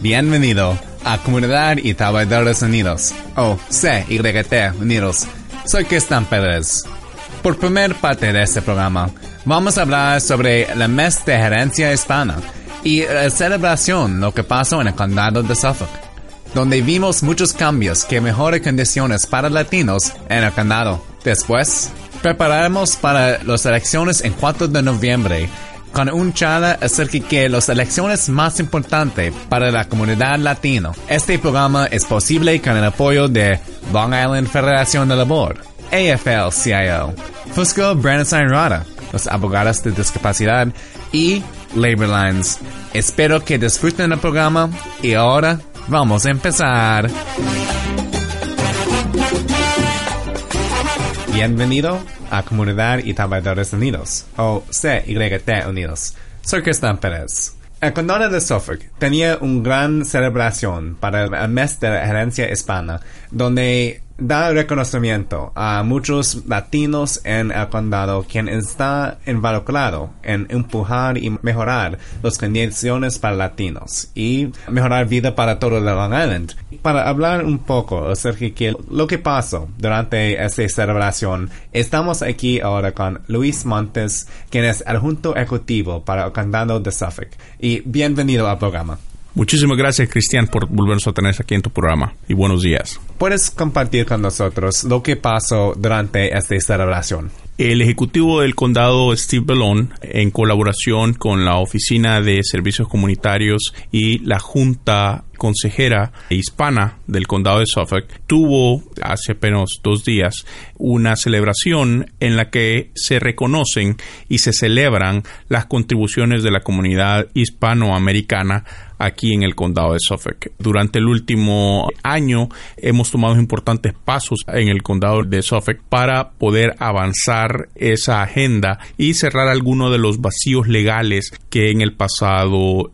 Bienvenido a Comunidad y Trabajadores Unidos, o CYT Unidos. Soy Cristian Pérez. Por primer parte de este programa, vamos a hablar sobre el mes de gerencia hispana y la celebración lo que pasó en el condado de Suffolk, donde vimos muchos cambios que mejoran condiciones para latinos en el condado. Después, prepararemos para las elecciones en 4 de noviembre con un charla acerca de las elecciones más importantes para la comunidad latino. Este programa es posible con el apoyo de Long Island Federación de Labor, AFL-CIO, Fusco Brandon Rada, los abogados de discapacidad y Labor Lines. Espero que disfruten el programa y ahora vamos a empezar. Bienvenido a Comunidad y Trabajadores Unidos, o CYT Unidos. Soy Cristian Pérez. El condado de Suffolk tenía una gran celebración para el mes de la gerencia hispana, donde da reconocimiento a muchos latinos en el condado quien está involucrado en empujar y mejorar las condiciones para latinos y mejorar vida para todo el Long Island. Para hablar un poco acerca de lo que pasó durante esta celebración, estamos aquí ahora con Luis Montes, quien es el junto ejecutivo para el condado de Suffolk. Y bienvenido al programa. Muchísimas gracias, Cristian, por volvernos a tener aquí en tu programa. Y buenos días. ¿Puedes compartir con nosotros lo que pasó durante esta celebración? El ejecutivo del condado, Steve Bellon, en colaboración con la Oficina de Servicios Comunitarios y la Junta Consejera Hispana del condado de Suffolk, tuvo hace apenas dos días una celebración en la que se reconocen y se celebran las contribuciones de la comunidad hispanoamericana aquí en el condado de Suffolk. Durante el último año hemos tomado importantes pasos en el condado de Suffolk para poder avanzar esa agenda y cerrar algunos de los vacíos legales que en el pasado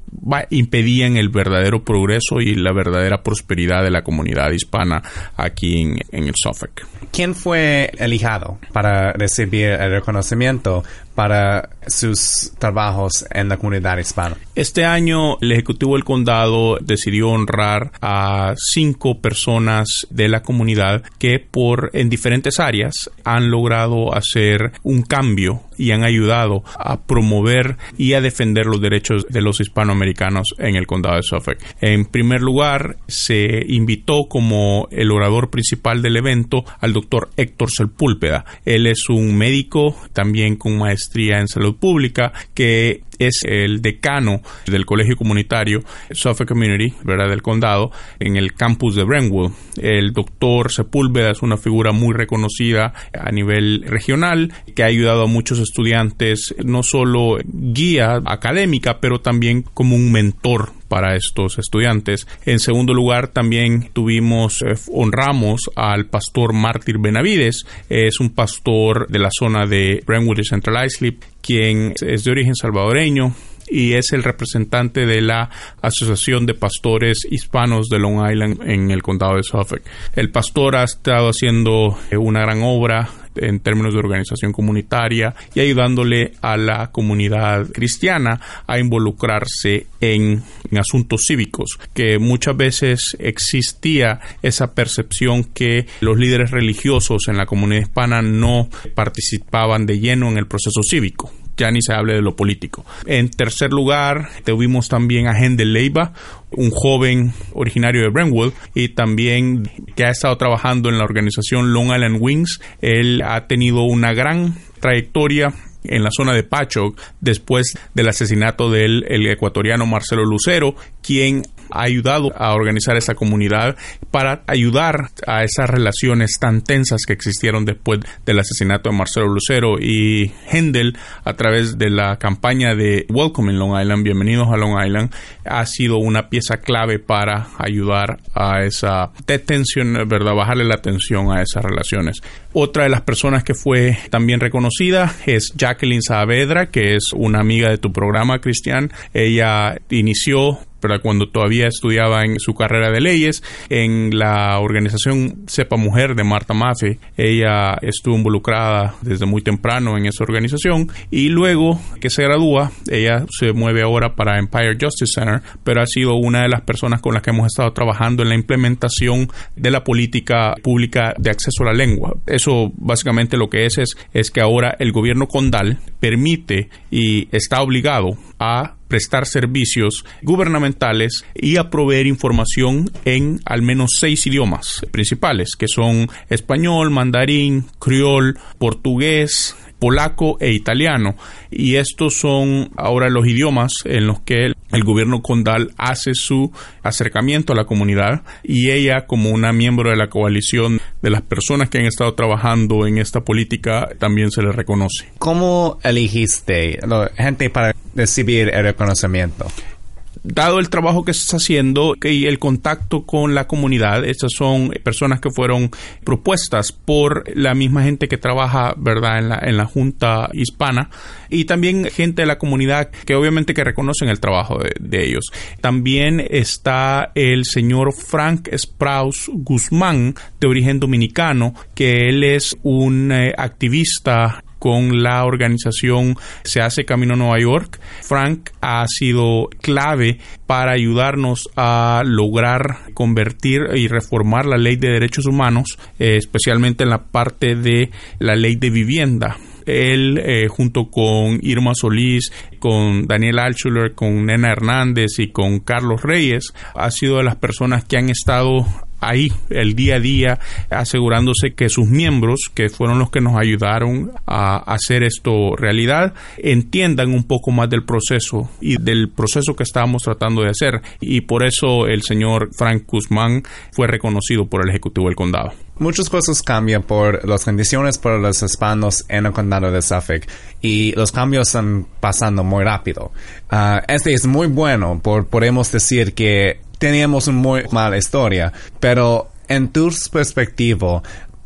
impedían el verdadero progreso y la verdadera prosperidad de la comunidad hispana aquí en, en el Suffolk. ¿Quién fue elijado para recibir el reconocimiento para sus trabajos en la comunidad hispana? Este año el Ejecutivo del Condado decidió honrar a cinco personas de la comunidad que por en diferentes áreas han logrado hacer un cambio y han ayudado a promover y a defender los derechos de los hispanoamericanos en el condado de Suffolk. En primer lugar, se invitó como el orador principal del evento al doctor Héctor Sepúlveda. Él es un médico también con maestría en salud pública que es el decano del colegio comunitario Suffolk Community, ¿verdad? del condado, en el campus de Brentwood. El doctor Sepúlveda es una figura muy reconocida a nivel regional que ha ayudado a muchos estudiantes, no solo guía académica, pero también como un mentor para estos estudiantes. En segundo lugar, también tuvimos, eh, honramos al pastor Mártir Benavides, es un pastor de la zona de Brentwood y Central Islip, quien es de origen salvadoreño, y es el representante de la Asociación de Pastores Hispanos de Long Island en el condado de Suffolk. El pastor ha estado haciendo eh, una gran obra en términos de organización comunitaria y ayudándole a la comunidad cristiana a involucrarse en, asuntos cívicos, que muchas veces existía esa percepción que los líderes religiosos en la comunidad hispana no participaban de lleno en el proceso cívico ya ni se hable de lo político. En tercer lugar, tuvimos también a Hendel Leiva, un joven originario de Brentwood y también que ha estado trabajando en la organización Long Island Wings. Él ha tenido una gran trayectoria en la zona de Pachoc después del asesinato del el ecuatoriano Marcelo Lucero, quien ha ayudado a organizar esa comunidad para ayudar a esas relaciones tan tensas que existieron después del asesinato de Marcelo Lucero y Hendel a través de la campaña de Welcome in Long Island, bienvenidos a Long Island, ha sido una pieza clave para ayudar a esa detención, ¿verdad? Bajarle la tensión a esas relaciones. Otra de las personas que fue también reconocida es Jacqueline Saavedra, que es una amiga de tu programa, Cristian. Ella inició ¿verdad? cuando todavía estudiaba en su carrera de leyes en la organización Sepa Mujer de Marta Maffei. Ella estuvo involucrada desde muy temprano en esa organización y luego que se gradúa, ella se mueve ahora para Empire Justice Center, pero ha sido una de las personas con las que hemos estado trabajando en la implementación de la política pública de acceso a la lengua. Eso básicamente lo que es es, es que ahora el gobierno condal permite y está obligado a prestar servicios gubernamentales y a proveer información en al menos seis idiomas principales, que son español, mandarín, criol, portugués, polaco e italiano. Y estos son ahora los idiomas en los que el gobierno condal hace su acercamiento a la comunidad y ella como una miembro de la coalición de las personas que han estado trabajando en esta política también se le reconoce. ¿Cómo elegiste gente para recibir el reconocimiento? dado el trabajo que se está haciendo y el contacto con la comunidad, estas son personas que fueron propuestas por la misma gente que trabaja, ¿verdad?, en la, en la Junta Hispana y también gente de la comunidad que obviamente que reconocen el trabajo de, ellos. También está el señor Frank Sprouse Guzmán, de origen dominicano, que él es un eh, activista con la organización Se hace Camino a Nueva York. Frank ha sido clave para ayudarnos a lograr convertir y reformar la ley de derechos humanos, eh, especialmente en la parte de la ley de vivienda él eh, junto con Irma Solís, con Daniel Altschuler, con Nena Hernández y con Carlos Reyes, ha sido de las personas que han estado ahí el día a día asegurándose que sus miembros, que fueron los que nos ayudaron a hacer esto realidad, entiendan un poco más del proceso y del proceso que estábamos tratando de hacer. Y por eso el señor Frank Guzmán fue reconocido por el Ejecutivo del Condado. Muchas cosas cambian por las condiciones para los hispanos en el condado de Suffolk y los cambios están pasando muy rápido. Ah, este es muy bueno, por, podemos decir que teníamos una muy mala historia, pero en tu perspectiva,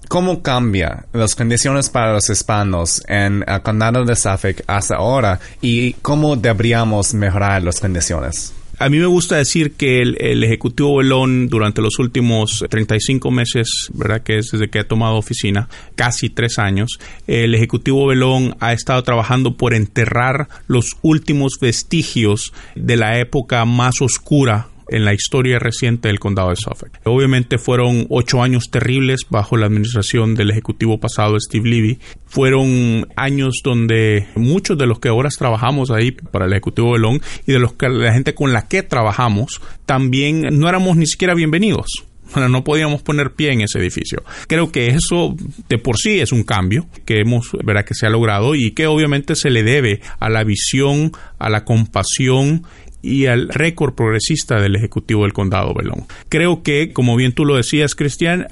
¿cómo cambia las condiciones para los hispanos en el condado de Suffolk hasta ahora y cómo deberíamos mejorar las condiciones? A mí me gusta decir que el, Ejecutivo Belón durante los últimos 35 meses, ¿verdad? Que es desde que ha tomado oficina, casi tres años, el Ejecutivo Belón ha estado trabajando por enterrar los últimos vestigios de la época más oscura en la historia reciente del condado de Suffolk. Obviamente fueron ocho años terribles bajo la administración del ejecutivo pasado Steve Levy. Fueron años donde muchos de los que ahora trabajamos ahí para el ejecutivo de Long y de los que la gente con la que trabajamos también no éramos ni siquiera bienvenidos. no podíamos poner pie en ese edificio. Creo que eso de por sí es un cambio que hemos, verá que se ha logrado y que obviamente se le debe a la visión, a la compasión y al récord progresista del Ejecutivo del Condado Belón. Creo que, como bien tú lo decías, Cristian,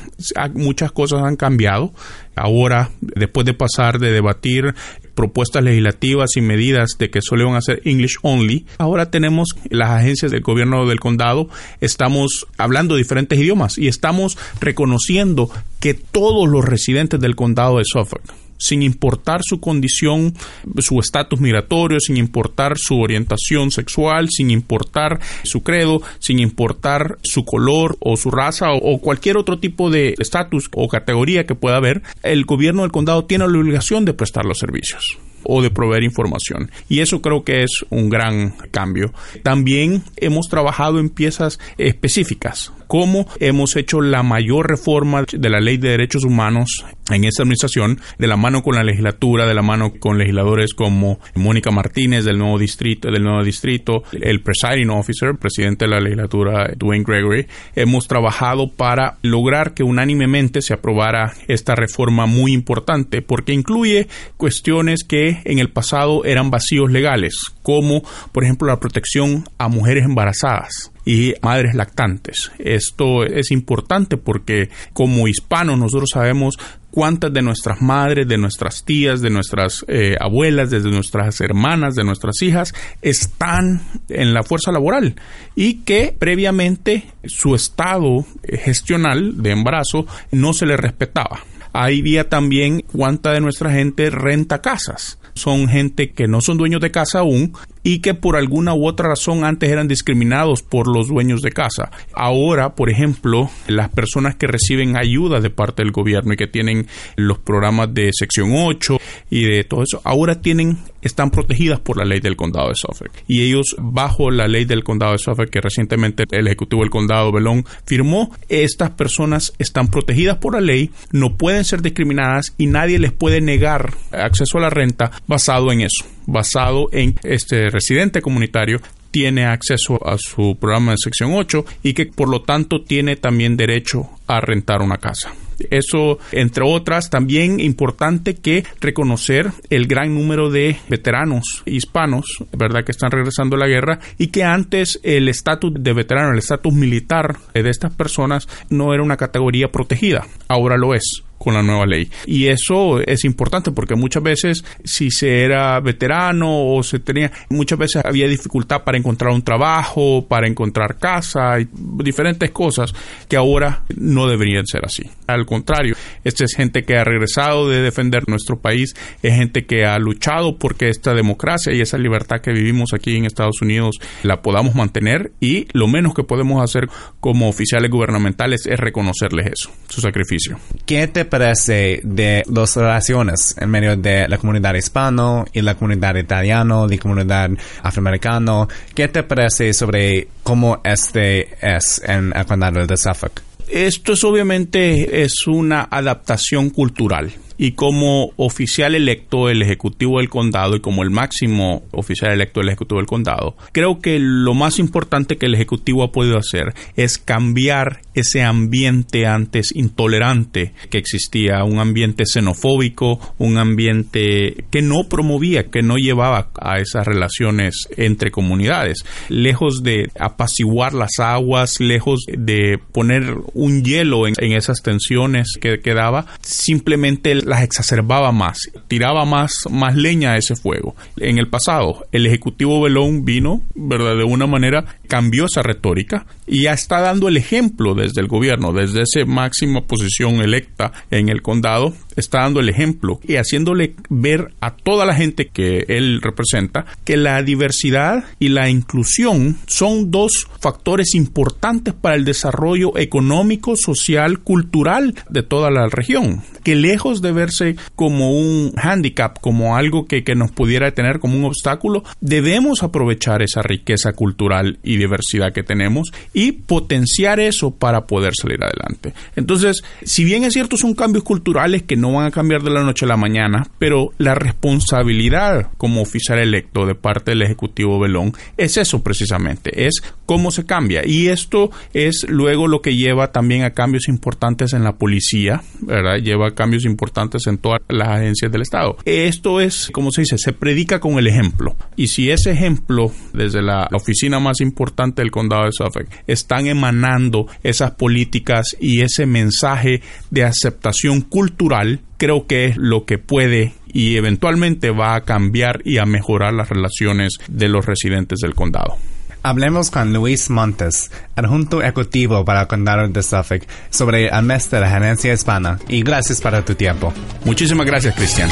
muchas cosas han cambiado. Ahora, después de pasar de debatir propuestas legislativas y medidas de que solo iban a ser English only, ahora tenemos las agencias del gobierno del condado, estamos hablando diferentes idiomas y estamos reconociendo que todos los residentes del condado de Suffolk sin importar su condición, su estatus migratorio, sin importar su orientación sexual, sin importar su credo, sin importar su color o su raza o, cualquier otro tipo de estatus o categoría que pueda haber, el gobierno del condado tiene la obligación de prestar los servicios o de proveer información. Y eso creo que es un gran cambio. También hemos trabajado en piezas específicas cómo hemos hecho la mayor reforma de la ley de derechos humanos en esta administración, de la mano con la legislatura, de la mano con legisladores como Mónica Martínez del nuevo distrito, del nuevo distrito, el presiding officer, presidente de la legislatura Dwayne Gregory, hemos trabajado para lograr que unánimemente se aprobara esta reforma muy importante, porque incluye cuestiones que en el pasado eran vacíos legales, como por ejemplo la protección a mujeres embarazadas y madres lactantes. Esto es importante porque como hispanos nosotros sabemos cuántas de nuestras madres, de nuestras tías, de nuestras eh, abuelas, de nuestras hermanas, de nuestras hijas están en la fuerza laboral y que previamente su estado gestional de embarazo no se le respetaba. Ahí había también cuánta de nuestra gente renta casas son gente que no son dueños de casa aún y que por alguna u otra razón antes eran discriminados por los dueños de casa. Ahora, por ejemplo, las personas que reciben ayuda de parte del gobierno y que tienen los programas de sección 8 y de todo eso, ahora tienen están protegidas por la ley del condado de Suffolk. Y ellos, bajo la ley del condado de Suffolk, que recientemente el Ejecutivo del Condado Belón firmó, estas personas están protegidas por la ley, no pueden ser discriminadas y nadie les puede negar acceso a la renta basado en eso, basado en este residente comunitario tiene acceso a su programa de sección 8 y que por lo tanto tiene también derecho a rentar una casa. Eso, entre otras, también importante que reconocer el gran número de veteranos hispanos, ¿verdad?, que están regresando a la guerra y que antes el estatus de veterano, el estatus militar de estas personas no era una categoría protegida, ahora lo es con la nueva ley. Y eso es importante porque muchas veces si se era veterano o se tenía, muchas veces había dificultad para encontrar un trabajo, para encontrar casa y diferentes cosas que ahora no deberían ser así. Al contrario, esta es gente que ha regresado de defender nuestro país, es gente que ha luchado porque esta democracia y esa libertad que vivimos aquí en Estados Unidos la podamos mantener y lo menos que podemos hacer como oficiales gubernamentales es reconocerles eso, su sacrificio. ¿Qué te parece de las relaciones en medio de la comunidad hispano y la comunidad italiana, la comunidad afroamericana? ¿Qué te parece sobre cómo este es en el condado de Suffolk? Esto es obviamente es una adaptación cultural y como oficial electo del Ejecutivo del Condado y como el máximo oficial electo del Ejecutivo del Condado, creo que lo más importante que el Ejecutivo ha podido hacer es cambiar ese ambiente antes intolerante que existía, un ambiente xenofóbico, un ambiente que no promovía, que no llevaba a esas relaciones entre comunidades. Lejos de apaciguar las aguas, lejos de poner un hielo en, esas tensiones que quedaba, simplemente las exacerbaba más, tiraba más, más leña a ese fuego. En el pasado, el Ejecutivo Belón vino, ¿verdad? De una manera, cambió esa retórica y ya está dando el ejemplo desde el gobierno, desde esa máxima posición electa en el condado, está dando el ejemplo y haciéndole ver a toda la gente que él representa que la diversidad y la inclusión son dos factores importantes para el desarrollo económico, social, cultural de toda la región. Que lejos de verse como un handicap, como algo que, que nos pudiera tener como un obstáculo, debemos aprovechar esa riqueza cultural y diversidad que tenemos y potenciar eso para poder salir adelante. Entonces, si bien es cierto, son cambios culturales que no van a cambiar de la noche a la mañana, pero la responsabilidad como oficial electo de parte del Ejecutivo Belón es eso precisamente, es cómo se cambia. Y esto es luego lo que lleva también a cambios importantes en la policía, ¿verdad? Lleva a cambios importantes en todas las agencias del Estado. Esto es, como se dice, se predica con el ejemplo. Y si ese ejemplo, desde la oficina más importante del condado de Suffolk, están emanando esas políticas y ese mensaje de aceptación cultural, creo que es lo que puede y eventualmente va a cambiar y a mejorar las relaciones de los residentes del condado. Hablemos con Luis Montes, adjunto ejecutivo para el condado de Suffolk, sobre el mes de la gerencia hispana. Y gracias para tu tiempo. Muchísimas gracias, Cristian.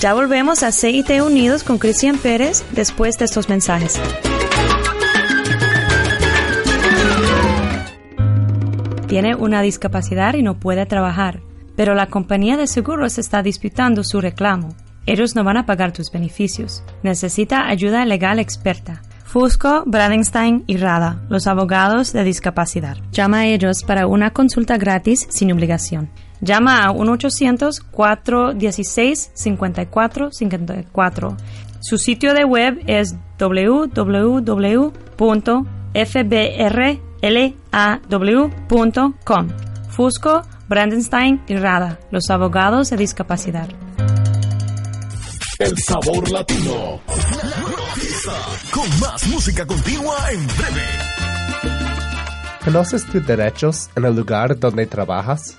Ya volvemos a CIT Unidos con Cristian Pérez después de estos mensajes. Tiene una discapacidad y no puede trabajar, pero la compañía de seguros está disputando su reclamo. Ellos no van a pagar tus beneficios. Necesita ayuda legal experta. Fusco, Bradenstein y Rada, los abogados de discapacidad. Llama a ellos para una consulta gratis sin obligación. Llama a 1-800-416-5454. Su sitio de web es www.fbrlaw.com. Fusco, Brandenstein y Rada, los abogados de discapacidad. El sabor latino. Con más música continua en breve. ¿Conoces tus derechos en el lugar donde trabajas?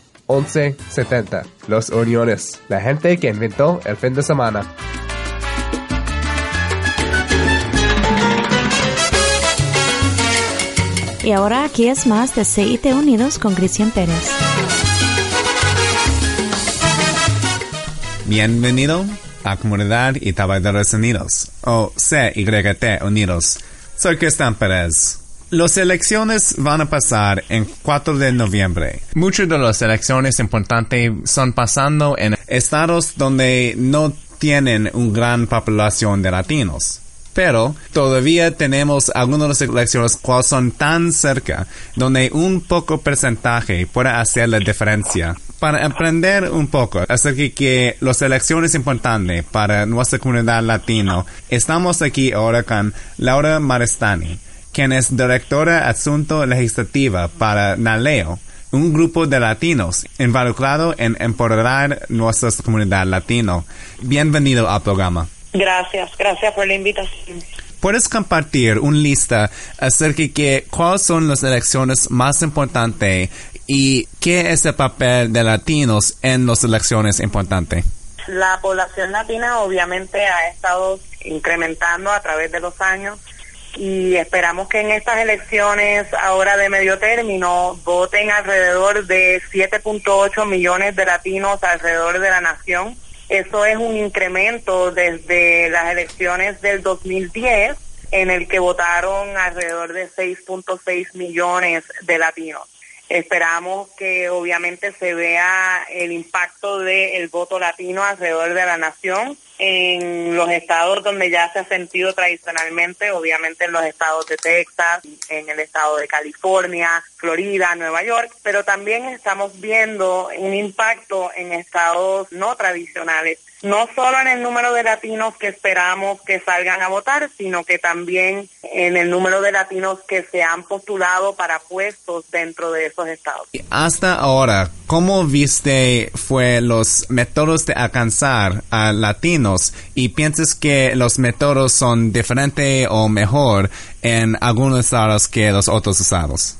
1170. Los Uniones, la gente que inventó el fin de semana. Y ahora aquí es más de CIT Unidos con Cristian Pérez. Bienvenido a Comunidad y Trabajadores Unidos, o CYT Unidos. Soy Cristian Pérez. Las elecciones van a pasar en 4 de noviembre. Muchas de las elecciones importantes son pasando en estados donde no tienen una gran población de latinos. Pero todavía tenemos algunas elecciones que son tan cerca, donde un poco porcentaje puede hacer la diferencia. Para aprender un poco acerca de que las elecciones importantes para nuestra comunidad latino, estamos aquí ahora con Laura Marestani, quien es directora adjunto legislativa para NALEO, un grupo de latinos involucrado en empoderar nuestra comunidad latino. Bienvenido al programa. Gracias, gracias por la invitación. ¿Puedes compartir una lista acerca de cuáles son las elecciones más importantes y qué es el papel de latinos en las elecciones importantes? La población latina obviamente ha estado incrementando a través de los años y esperamos que en estas elecciones ahora de medio término voten alrededor de 7.8 millones de latinos alrededor de la nación eso es un incremento desde las elecciones del 2010, en el que votaron alrededor de 6.6 millones de latinos. Esperamos que obviamente se vea el impacto del voto latino alrededor de la nación en los estados donde ya se ha sentido tradicionalmente, obviamente en los estados de Texas, en el estado de California, Florida, Nueva York, pero también estamos viendo un impacto en estados no tradicionales no solo en el número de latinos que esperamos que salgan a votar, sino que también en el número de latinos que se han postulado para puestos dentro de esos estados. Hasta ahora, ¿cómo viste fue los métodos de alcanzar a latinos y piensas que los métodos son diferentes o mejor en algunos estados que los otros estados?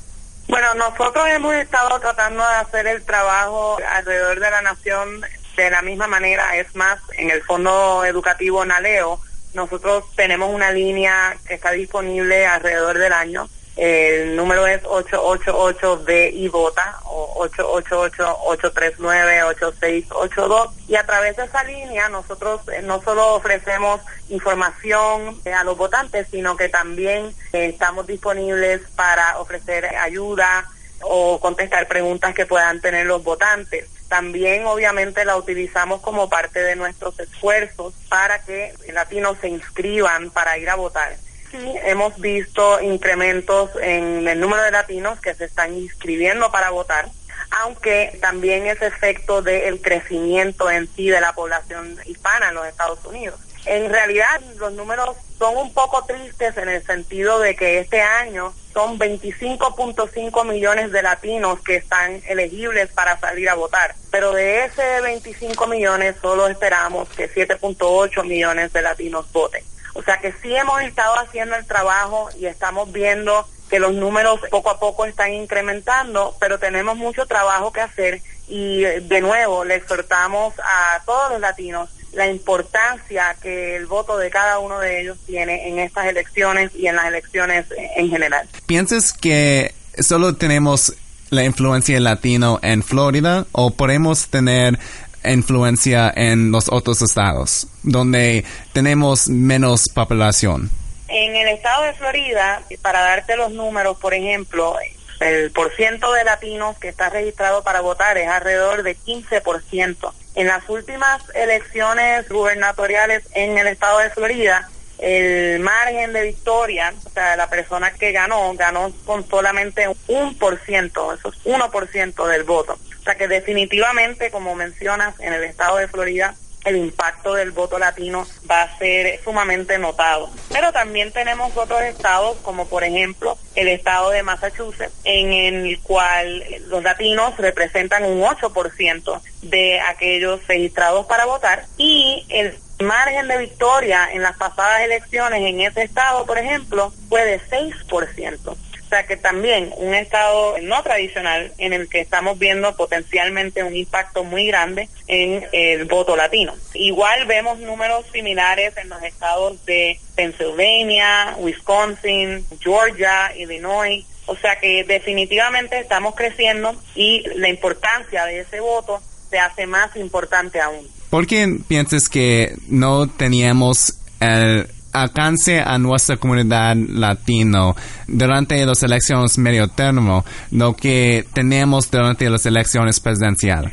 Bueno, nosotros hemos estado tratando de hacer el trabajo alrededor de la nación de la misma manera, es más, en el Fondo Educativo NALEO, nosotros tenemos una línea que está disponible alrededor del año. El número es 888B y vota o 888-839-8682 y a través de esa línea nosotros eh, no solo ofrecemos información eh, a los votantes, sino que también eh, estamos disponibles para ofrecer ayuda o contestar preguntas que puedan tener los votantes. También obviamente la utilizamos como parte de nuestros esfuerzos para que latinos se inscriban para ir a votar. Sí, hemos visto incrementos en el número de latinos que se están inscribiendo para votar, aunque también es efecto del crecimiento en sí de la población hispana en los Estados Unidos. En realidad los números son un poco tristes en el sentido de que este año son 25.5 millones de latinos que están elegibles para salir a votar. Pero de ese 25 millones solo esperamos que 7.8 millones de latinos voten. O sea que sí hemos estado haciendo el trabajo y estamos viendo que los números poco a poco están incrementando, pero tenemos mucho trabajo que hacer y de nuevo le exhortamos a todos los latinos la importancia que el voto de cada uno de ellos tiene en estas elecciones y en las elecciones en general. ¿Piensas que solo tenemos la influencia latino en Florida o podemos tener influencia en los otros estados donde tenemos menos población? En el estado de Florida, para darte los números, por ejemplo, el porciento de latinos que está registrado para votar es alrededor de 15%. En las últimas elecciones gubernatoriales en el estado de Florida, el margen de victoria, o sea, la persona que ganó, ganó con solamente un por ciento, eso es uno por ciento del voto. O sea que definitivamente, como mencionas, en el estado de Florida el impacto del voto latino va a ser sumamente notado. Pero también tenemos otros estados, como por ejemplo el estado de Massachusetts, en el cual los latinos representan un 8% de aquellos registrados para votar y el margen de victoria en las pasadas elecciones en ese estado, por ejemplo, fue de 6% sea que también un estado no tradicional en el que estamos viendo potencialmente un impacto muy grande en el voto latino. Igual vemos números similares en los estados de Pennsylvania, Wisconsin, Georgia, Illinois. O sea que definitivamente estamos creciendo y la importancia de ese voto se hace más importante aún. ¿Por qué piensas que no teníamos el alcance a nuestra comunidad latino durante las elecciones medio término, lo que tenemos durante las elecciones presidenciales?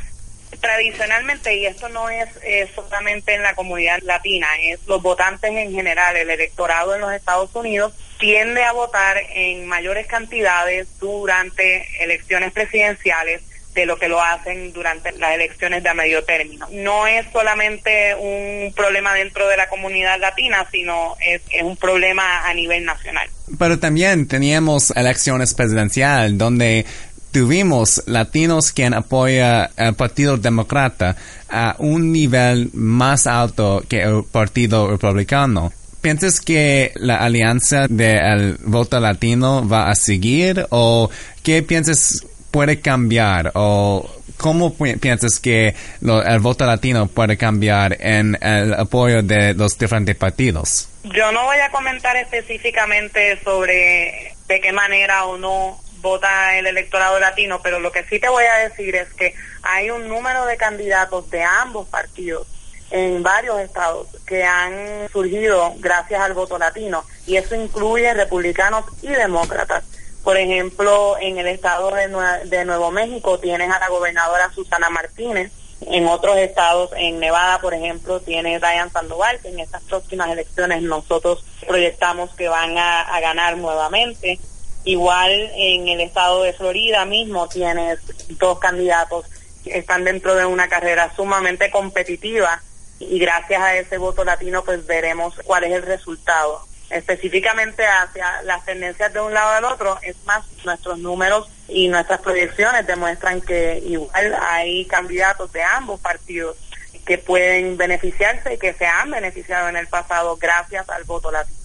Tradicionalmente, y esto no es solamente en la comunidad latina, es los votantes en general, el electorado en los Estados Unidos tiende a votar en mayores cantidades durante elecciones presidenciales de lo que lo hacen durante las elecciones de medio término. No es solamente un problema dentro de la comunidad latina, sino es, un problema a nivel nacional. Pero también teníamos elecciones presidenciales donde tuvimos latinos quien apoya al Partido Demócrata a un nivel más alto que el Partido Republicano. ¿Piensas que la alianza del voto latino va a seguir o qué piensas puede cambiar o cómo piensas que el voto latino puede cambiar en el apoyo de los diferentes partidos? Yo no voy a comentar específicamente sobre de qué manera o no vota el electorado latino, pero lo que sí te voy a decir es que hay un número de candidatos de ambos partidos en varios estados que han surgido gracias al voto latino y eso incluye republicanos y demócratas. Por ejemplo, en el estado de, Nuevo México tienes a la gobernadora Susana Martínez. En otros estados, en Nevada, por ejemplo, tiene Diane Sandoval, que en estas próximas elecciones nosotros proyectamos que van a ganar nuevamente. Igual en el estado de Florida mismo tienes dos candidatos que están dentro de una carrera sumamente competitiva y gracias a ese voto latino pues veremos cuál es el resultado específicamente hacia las tendencias de un lado al otro, es más, nuestros números y nuestras proyecciones demuestran que igual hay candidatos de ambos partidos que pueden beneficiarse y que se han beneficiado en el pasado gracias al voto latino.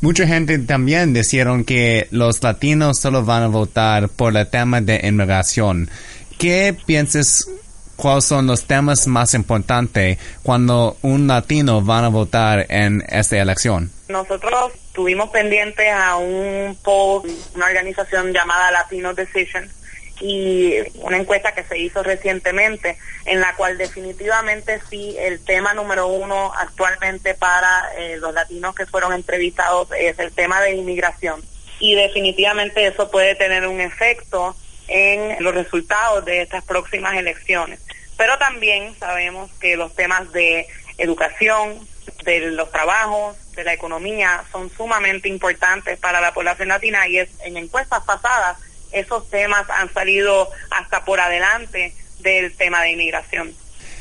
Mucha gente también dijeron que los latinos solo van a votar por el tema de inmigración. ¿Qué piensas cuáles son los temas más importantes cuando un latino va a votar en esta elección? Nosotros tuvimos pendientes a un poll, una organización llamada Latino Decision y una encuesta que se hizo recientemente en la cual definitivamente sí el tema número uno actualmente para eh, los latinos que fueron entrevistados es el tema de inmigración y definitivamente eso puede tener un efecto en los resultados de estas próximas elecciones. Pero también sabemos que los temas de educación, de los trabajos, de la economía son sumamente importantes para la población latina y es en encuestas pasadas esos temas han salido hasta por adelante del tema de inmigración.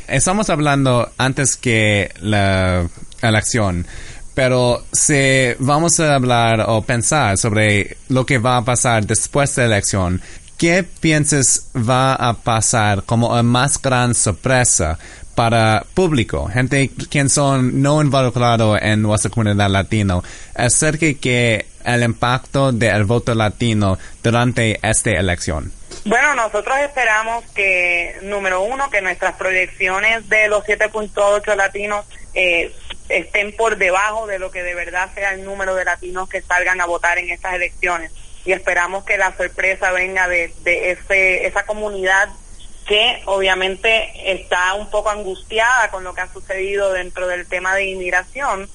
Estamos hablando antes que la elección, pero si vamos a hablar o pensar sobre lo que va a pasar después de la elección, ¿qué piensas va a pasar como una más gran sorpresa para público, gente quien son no involucrados en nuestra comunidad latino, acerca que el impacto del voto latino durante esta elección? Bueno, nosotros esperamos que, número uno, que nuestras proyecciones de los 7.8 latinos eh, estén por debajo de lo que de verdad sea el número de latinos que salgan a votar en estas elecciones. Y esperamos que la sorpresa venga de, de ese, esa comunidad que obviamente está un poco angustiada con lo que ha sucedido dentro del tema de inmigración,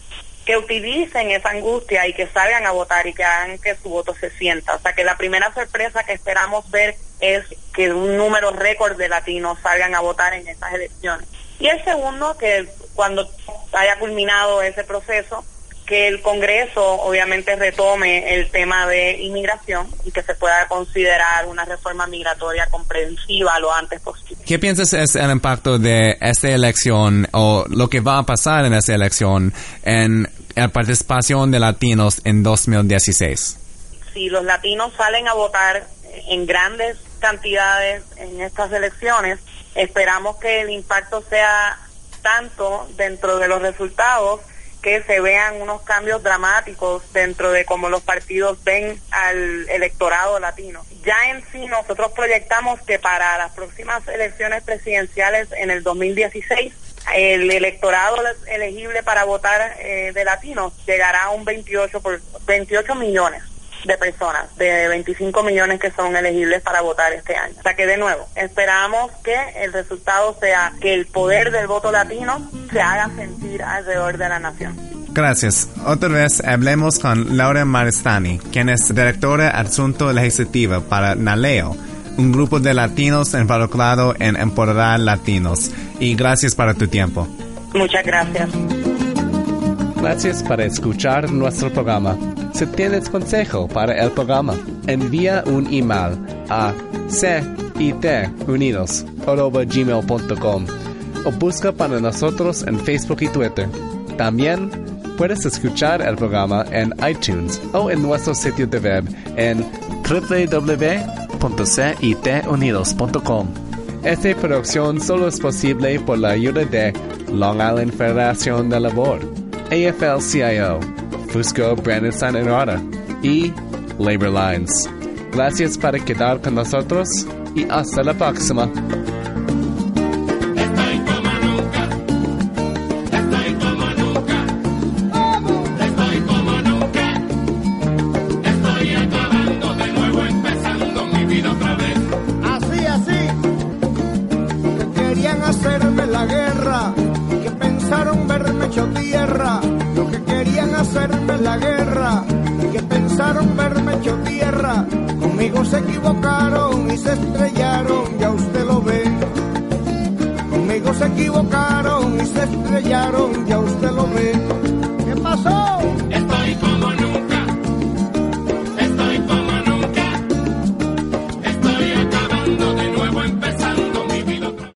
que utilicen esa angustia y que salgan a votar y que hagan que su voto se sienta. O sea que la primera sorpresa que esperamos ver es que un número récord de latinos salgan a votar en estas elecciones. Y el segundo, que cuando haya culminado ese proceso, que el Congreso obviamente retome el tema de inmigración y que se pueda considerar una reforma migratoria comprensiva lo antes posible. ¿Qué piensas es el impacto de esta elección o lo que va a pasar en esta elección en la participación de latinos en 2016? Si los latinos salen a votar en grandes cantidades en estas elecciones, esperamos que el impacto sea tanto dentro de los resultados que se vean unos cambios dramáticos dentro de cómo los partidos ven al electorado latino. Ya en sí nosotros proyectamos que para las próximas elecciones presidenciales en el 2016 el electorado elegible para votar eh, de latinos llegará a un 28 por 28 millones de personas, de 25 millones que son elegibles para votar este año. O sea que de nuevo, esperamos que el resultado sea que el poder del voto latino se haga sentir alrededor de la nación. Gracias. Otra vez hablemos con Laura Maristani, quien es directora adjunto legislativa para NALEO, un grupo de latinos involucrado en empoderar latinos. Y gracias por tu tiempo. Muchas gracias. Gracias por escuchar nuestro programa. Si tienes consejo para el programa, envía un email a citunidos.gmail.com o busca para nosotros en Facebook y Twitter. También puedes escuchar el programa en iTunes o en nuestro sitio de web en www.citunidos.com. Esta producción solo es posible por la ayuda de Long Island Federación de Labor, AFL-CIO, Fusco Brandon San Enrada y Labor Lines. Gracias por quedar con nosotros y hasta la próxima.